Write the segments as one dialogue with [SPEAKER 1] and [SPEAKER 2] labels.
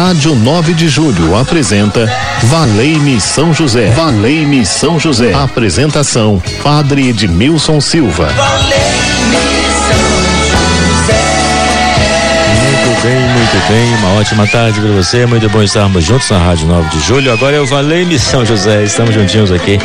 [SPEAKER 1] Rádio 9 de Julho apresenta Valei-me São José. Valei-me São José. Apresentação: Padre Edmilson Silva.
[SPEAKER 2] Muito bem, muito bem. Uma ótima tarde para você. Muito bom estarmos juntos na Rádio 9 de Julho. Agora eu Valei-me São José. Estamos juntinhos aqui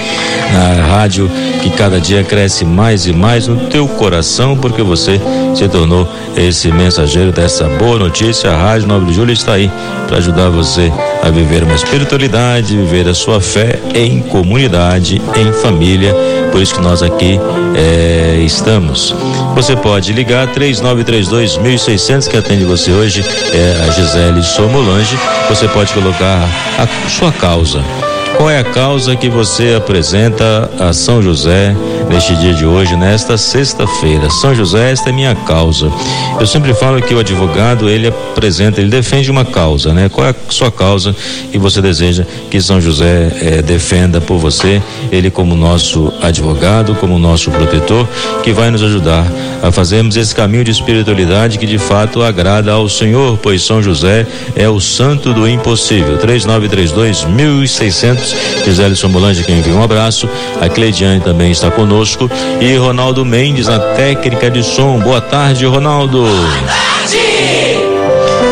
[SPEAKER 2] na rádio que cada dia cresce mais e mais no teu coração, porque você se tornou esse mensageiro dessa boa notícia. A Rádio 9 de Julho está aí para ajudar você a viver uma espiritualidade, viver a sua fé em comunidade, em família. Por isso que nós aqui é, estamos. Você pode ligar 3932 1600 que atende você hoje é a Gisele Somolange. Você pode colocar a sua causa qual é a causa que você apresenta a São José neste dia de hoje, nesta sexta-feira? São José, esta é minha causa. Eu sempre falo que o advogado, ele apresenta, ele defende uma causa, né? Qual é a sua causa que você deseja que São José eh, defenda por você? Ele como nosso advogado, como nosso protetor, que vai nos ajudar a fazermos esse caminho de espiritualidade que de fato agrada ao Senhor, pois São José é o santo do impossível. 3932 1600 Gisele Somolange que envia um abraço. A Cleidiane também está conosco. E Ronaldo Mendes na técnica de som. Boa tarde, Ronaldo. Boa tarde.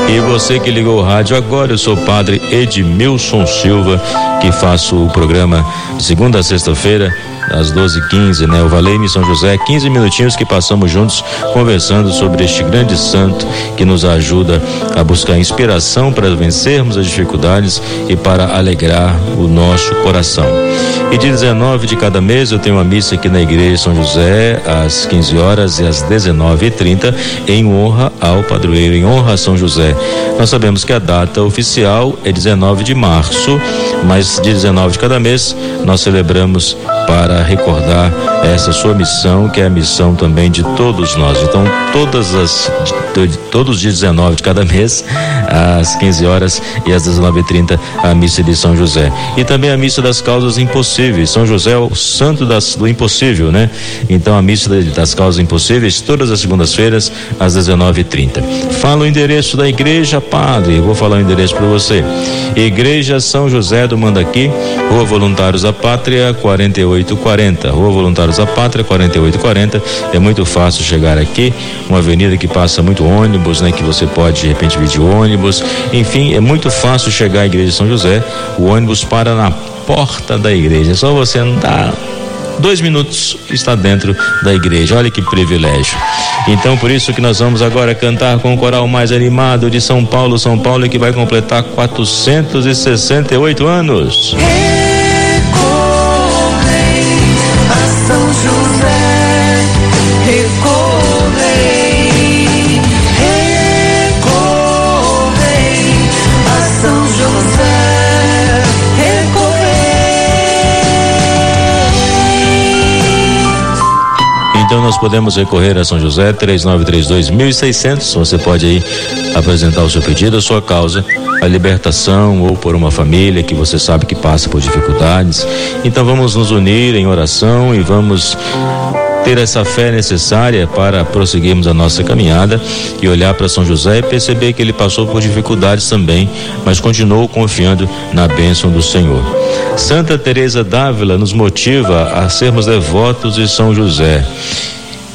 [SPEAKER 2] E você que ligou o rádio agora, eu sou o padre Edmilson Silva, que faço o programa de segunda a sexta-feira às 12h15, né? O Valei-me São José, 15 minutinhos que passamos juntos conversando sobre este grande santo que nos ajuda a buscar inspiração para vencermos as dificuldades e para alegrar o nosso coração. E de 19 de cada mês eu tenho uma missa aqui na igreja São José às 15 horas e às 19h30 em honra ao padroeiro, em honra a São José. Nós sabemos que a data oficial é 19 de março, mas de 19 de cada mês nós celebramos para recordar essa sua missão, que é a missão também de todos nós. Então, todas as de, de, todos os dias 19 de cada mês, às 15 horas e às 19h30, a missa de São José. E também a missa das causas impossíveis. São José é o santo das, do impossível, né? Então, a missa das causas impossíveis, todas as segundas-feiras, às 19h30. Fala o endereço da igreja, padre. Eu vou falar o endereço para você. Igreja São José do Mandaqui, Rua Voluntários da Pátria, 4840. Rua Voluntários da Pátria, 4840. É muito fácil chegar aqui. Uma avenida que passa muito ônibus, né? Que você pode, de repente, vir de ônibus. Enfim, é muito fácil chegar à Igreja de São José. O ônibus para na porta da igreja. É só você andar dois minutos está dentro da igreja. Olha que privilégio. Então, por isso que nós vamos agora cantar com o coral mais animado de São Paulo, São Paulo, que vai completar 468 anos. Então nós podemos recorrer a São José 3932 1600. Você pode aí apresentar o seu pedido, a sua causa, a libertação ou por uma família que você sabe que passa por dificuldades. Então vamos nos unir em oração e vamos ter essa fé necessária para prosseguirmos a nossa caminhada e olhar para São José e perceber que ele passou por dificuldades também, mas continuou confiando na bênção do Senhor. Santa Teresa d'Ávila nos motiva a sermos devotos de São José.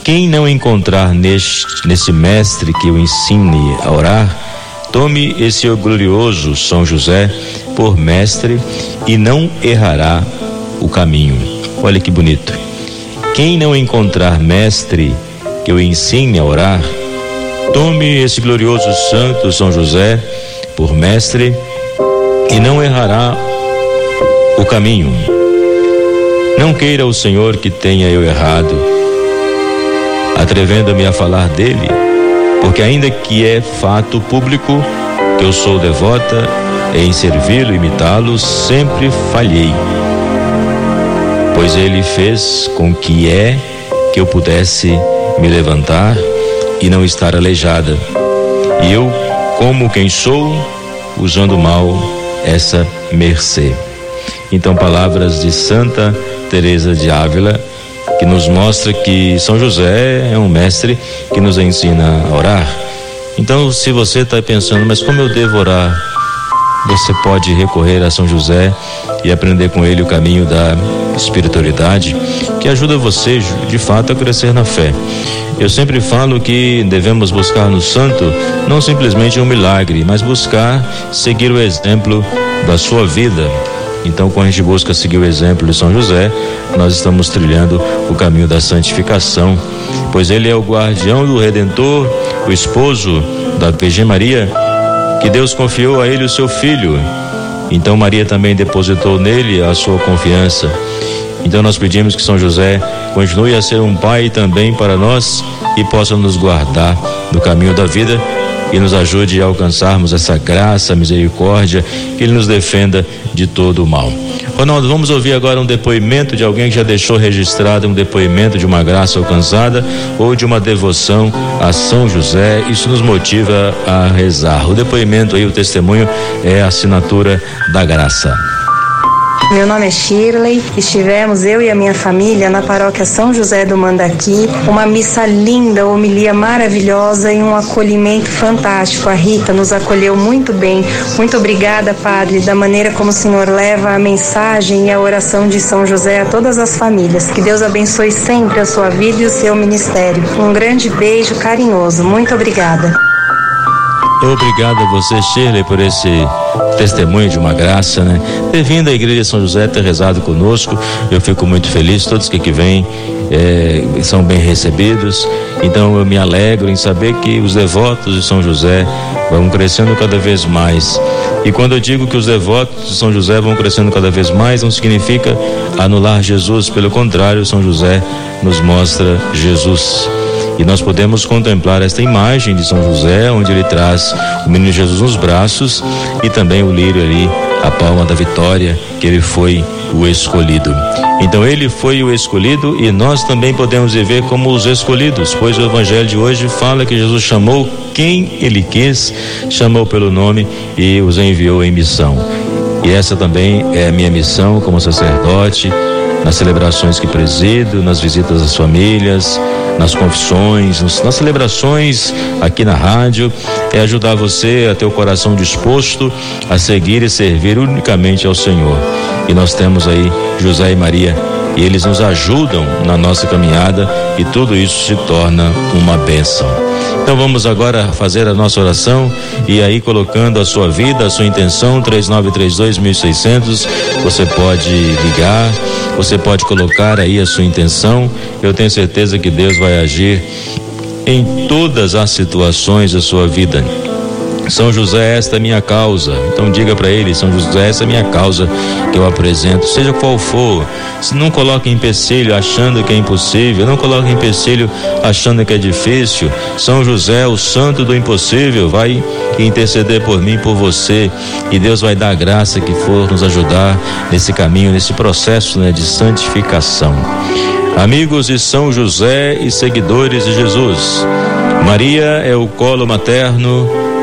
[SPEAKER 2] Quem não encontrar neste, nesse mestre que o ensine a orar, tome esse glorioso São José por mestre e não errará o caminho. Olha que bonito. Quem não encontrar mestre que o ensine a orar, tome esse glorioso santo São José por mestre e não errará o caminho. Não queira o Senhor que tenha eu errado, atrevendo-me a falar dele, porque ainda que é fato público que eu sou devota em servi-lo e imitá-lo, sempre falhei pois ele fez com que é que eu pudesse me levantar e não estar aleijada. E eu, como quem sou, usando mal essa mercê. Então, palavras de Santa Teresa de Ávila, que nos mostra que São José é um mestre que nos ensina a orar. Então, se você está pensando, mas como eu devo orar? você pode recorrer a São José e aprender com ele o caminho da espiritualidade, que ajuda você, de fato, a crescer na fé. Eu sempre falo que devemos buscar no santo não simplesmente um milagre, mas buscar seguir o exemplo da sua vida. Então, quando a gente busca seguir o exemplo de São José, nós estamos trilhando o caminho da santificação, pois ele é o guardião do Redentor, o esposo da Virgem Maria, que Deus confiou a ele o seu filho. Então, Maria também depositou nele a sua confiança. Então nós pedimos que São José continue a ser um pai também para nós e possa nos guardar no caminho da vida e nos ajude a alcançarmos essa graça, misericórdia, que Ele nos defenda de todo o mal. Ronaldo, vamos ouvir agora um depoimento de alguém que já deixou registrado um depoimento de uma graça alcançada ou de uma devoção a São José. Isso nos motiva a rezar. O depoimento aí, o testemunho é a assinatura da graça.
[SPEAKER 3] Meu nome é Shirley. Estivemos, eu e a minha família, na paróquia São José do Mandaqui. Uma missa linda, homilia maravilhosa e um acolhimento fantástico. A Rita nos acolheu muito bem. Muito obrigada, Padre, da maneira como o Senhor leva a mensagem e a oração de São José a todas as famílias. Que Deus abençoe sempre a sua vida e o seu ministério. Um grande beijo carinhoso. Muito obrigada.
[SPEAKER 2] Obrigado a você, Shirley, por esse testemunho de uma graça, né? Ter vindo à Igreja São José, ter rezado conosco, eu fico muito feliz. Todos que aqui vêm é, são bem recebidos. Então eu me alegro em saber que os devotos de São José vão crescendo cada vez mais. E quando eu digo que os devotos de São José vão crescendo cada vez mais, não significa anular Jesus, pelo contrário, São José nos mostra Jesus. E nós podemos contemplar esta imagem de São José, onde ele traz o menino Jesus nos braços e também o lírio ali, a palma da vitória, que ele foi o escolhido. Então ele foi o escolhido e nós também podemos viver como os escolhidos, pois o evangelho de hoje fala que Jesus chamou quem ele quis, chamou pelo nome e os enviou em missão. E essa também é a minha missão como sacerdote, nas celebrações que presido, nas visitas às famílias, nas confissões, nas celebrações aqui na rádio, é ajudar você a ter o coração disposto a seguir e servir unicamente ao Senhor. E nós temos aí José e Maria e eles nos ajudam na nossa caminhada e tudo isso se torna uma bênção. Então vamos agora fazer a nossa oração e aí colocando a sua vida, a sua intenção, 3932-1600, você pode ligar, você pode colocar aí a sua intenção. Eu tenho certeza que Deus vai agir em todas as situações da sua vida. São José, esta é minha causa. Então diga para ele, São José, essa é minha causa que eu apresento, seja qual for. Não coloque empecilho achando que é impossível, não coloque empecilho achando que é difícil. São José, o santo do impossível, vai interceder por mim, por você, e Deus vai dar a graça que for nos ajudar nesse caminho, nesse processo né, de santificação. Amigos de São José e seguidores de Jesus, Maria é o colo materno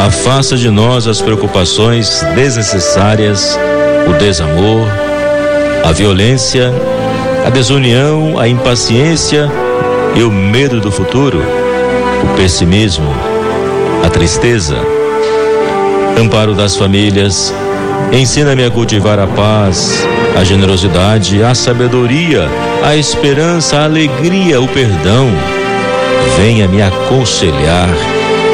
[SPEAKER 2] Afasta de nós as preocupações desnecessárias, o desamor, a violência, a desunião, a impaciência e o medo do futuro, o pessimismo, a tristeza. Amparo das famílias, ensina-me a cultivar a paz, a generosidade, a sabedoria, a esperança, a alegria, o perdão. Venha me aconselhar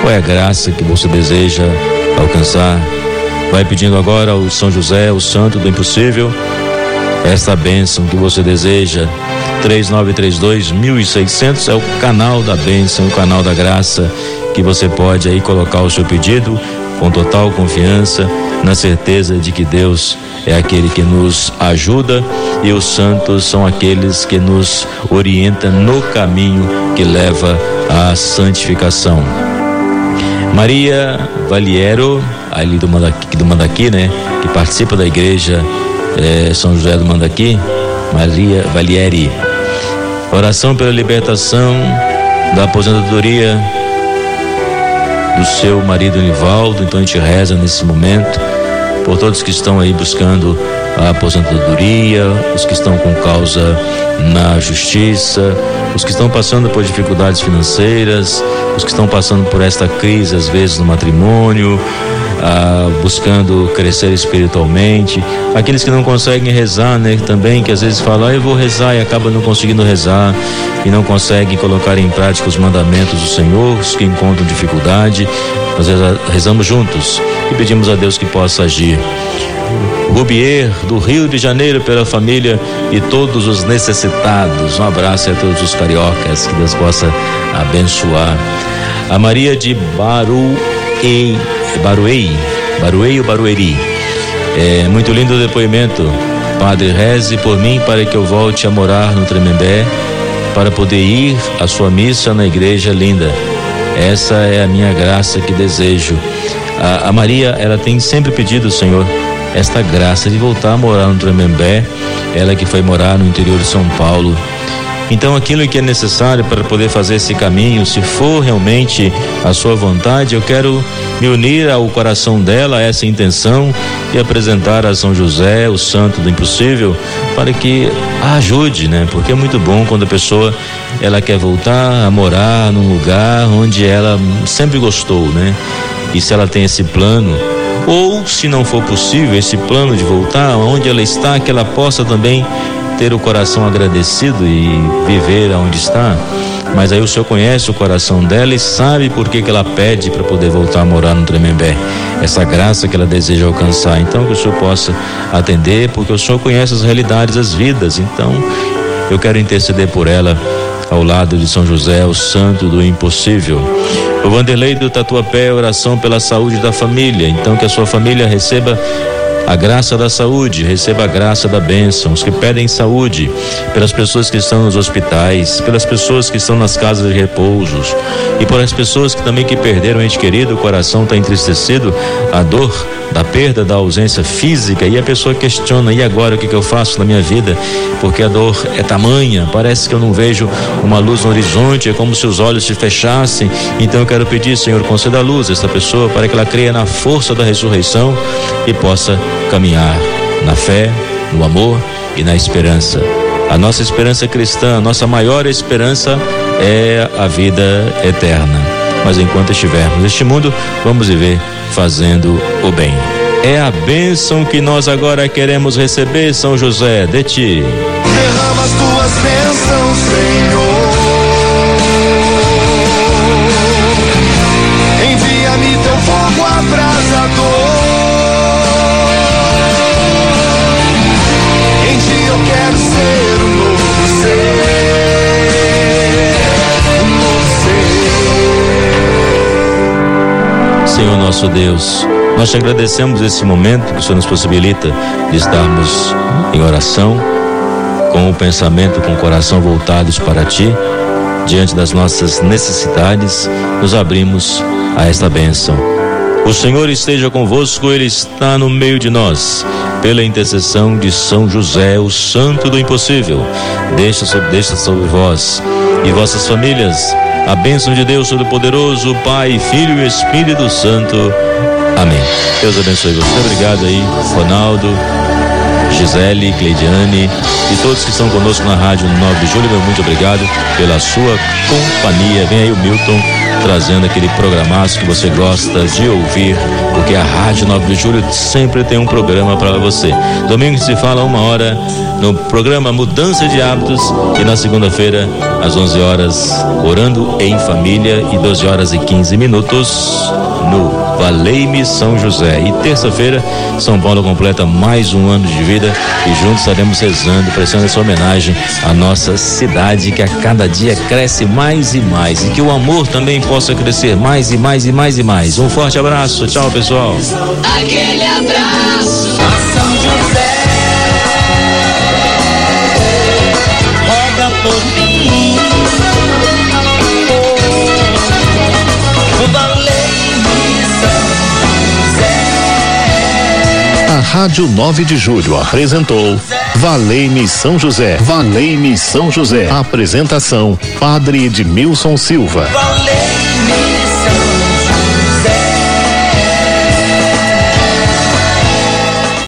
[SPEAKER 2] Qual é a graça que você deseja alcançar? Vai pedindo agora ao São José, o santo do impossível, esta bênção que você deseja. 3932 1600 é o canal da bênção, o canal da graça que você pode aí colocar o seu pedido com total confiança, na certeza de que Deus é aquele que nos ajuda e os santos são aqueles que nos orientam no caminho que leva à santificação. Maria Valiero, ali do Mandaqui, do Mandaqui né, que participa da igreja é, São José do Mandaqui, Maria Valieri. Oração pela libertação da aposentadoria do seu marido Nivaldo. Então a gente reza nesse momento por todos que estão aí buscando a aposentadoria, os que estão com causa na justiça, os que estão passando por dificuldades financeiras, os que estão passando por esta crise, às vezes no matrimônio, ah, buscando crescer espiritualmente, aqueles que não conseguem rezar, né, também, que às vezes falam, ah, eu vou rezar e acaba não conseguindo rezar e não conseguem colocar em prática os mandamentos do Senhor, os que encontram dificuldade, nós rezamos juntos e pedimos a Deus que possa agir. Rubier, do Rio de Janeiro, pela família e todos os necessitados. Um abraço a todos os cariocas, que Deus possa abençoar. A Maria de Baruei, Baruei, Baruei ou Barueri. É muito lindo o depoimento. Padre, reze por mim para que eu volte a morar no Tremembé, para poder ir à sua missa na igreja linda. Essa é a minha graça que desejo. A, a Maria, ela tem sempre pedido, Senhor, esta graça de voltar a morar no Tremembé, ela que foi morar no interior de São Paulo. Então, aquilo que é necessário para poder fazer esse caminho, se for realmente a sua vontade, eu quero me unir ao coração dela, a essa intenção, e apresentar a São José, o santo do impossível, para que a ajude, né? Porque é muito bom quando a pessoa ela quer voltar a morar num lugar onde ela sempre gostou, né? E se ela tem esse plano, ou se não for possível esse plano de voltar, onde ela está, que ela possa também ter o coração agradecido e viver aonde está. Mas aí o Senhor conhece o coração dela e sabe por que, que ela pede para poder voltar a morar no Tremembé. Essa graça que ela deseja alcançar. Então que o Senhor possa atender, porque o Senhor conhece as realidades das vidas. Então eu quero interceder por ela ao lado de São José, o santo do impossível. O Vanderlei do Tatuapé, oração pela saúde da família. Então que a sua família receba a graça da saúde, receba a graça da bênção. Os que pedem saúde, pelas pessoas que estão nos hospitais, pelas pessoas que estão nas casas de repousos e por as pessoas que também que perderam ente querido, o coração está entristecido, a dor da perda, da ausência física e a pessoa questiona e agora o que, que eu faço na minha vida? Porque a dor é tamanha, parece que eu não vejo uma luz no horizonte, é como se os olhos se fechassem. Então eu quero pedir, Senhor, conceda a luz a esta pessoa para que ela creia na força da ressurreição e possa caminhar na fé, no amor e na esperança. A nossa esperança cristã, a nossa maior esperança é a vida eterna. Mas enquanto estivermos neste mundo, vamos viver fazendo o bem. É a bênção que nós agora queremos receber, São José, de ti.
[SPEAKER 4] Derrama as tuas bênçãos,
[SPEAKER 2] Senhor. Nosso Deus, nós te agradecemos esse momento que o Senhor nos possibilita de estarmos em oração, com o pensamento, com o coração voltados para Ti, diante das nossas necessidades, nos abrimos a esta bênção. O Senhor esteja convosco, Ele está no meio de nós. Pela intercessão de São José, o Santo do Impossível, deixa sobre, deixa sobre vós e vossas famílias a bênção de Deus Todo-Poderoso, Pai, Filho e Espírito Santo. Amém. Deus abençoe você. Obrigado aí, Ronaldo, Gisele, Cleidiane e todos que estão conosco na Rádio 9 de Julho. Meu muito obrigado pela sua companhia. Vem aí o Milton trazendo aquele programaço que você gosta de ouvir porque a Rádio 9 de Julho sempre tem um programa para você. Domingo se fala uma hora no programa Mudança de Hábitos e na segunda-feira às 11 horas orando em família e 12 horas e 15 minutos no Valeime São José. E terça-feira, São Paulo completa mais um ano de vida e juntos estaremos rezando, prestando essa homenagem à nossa cidade que a cada dia cresce mais e mais e que o amor também possa crescer mais e mais e mais e mais. Um forte abraço, tchau pessoal. Aquele abraço, São José. Roga por mim.
[SPEAKER 1] A Rádio 9 de Julho apresentou Valei-me São José. Valei-me São José. Apresentação: Padre Edmilson Silva. Valei-me.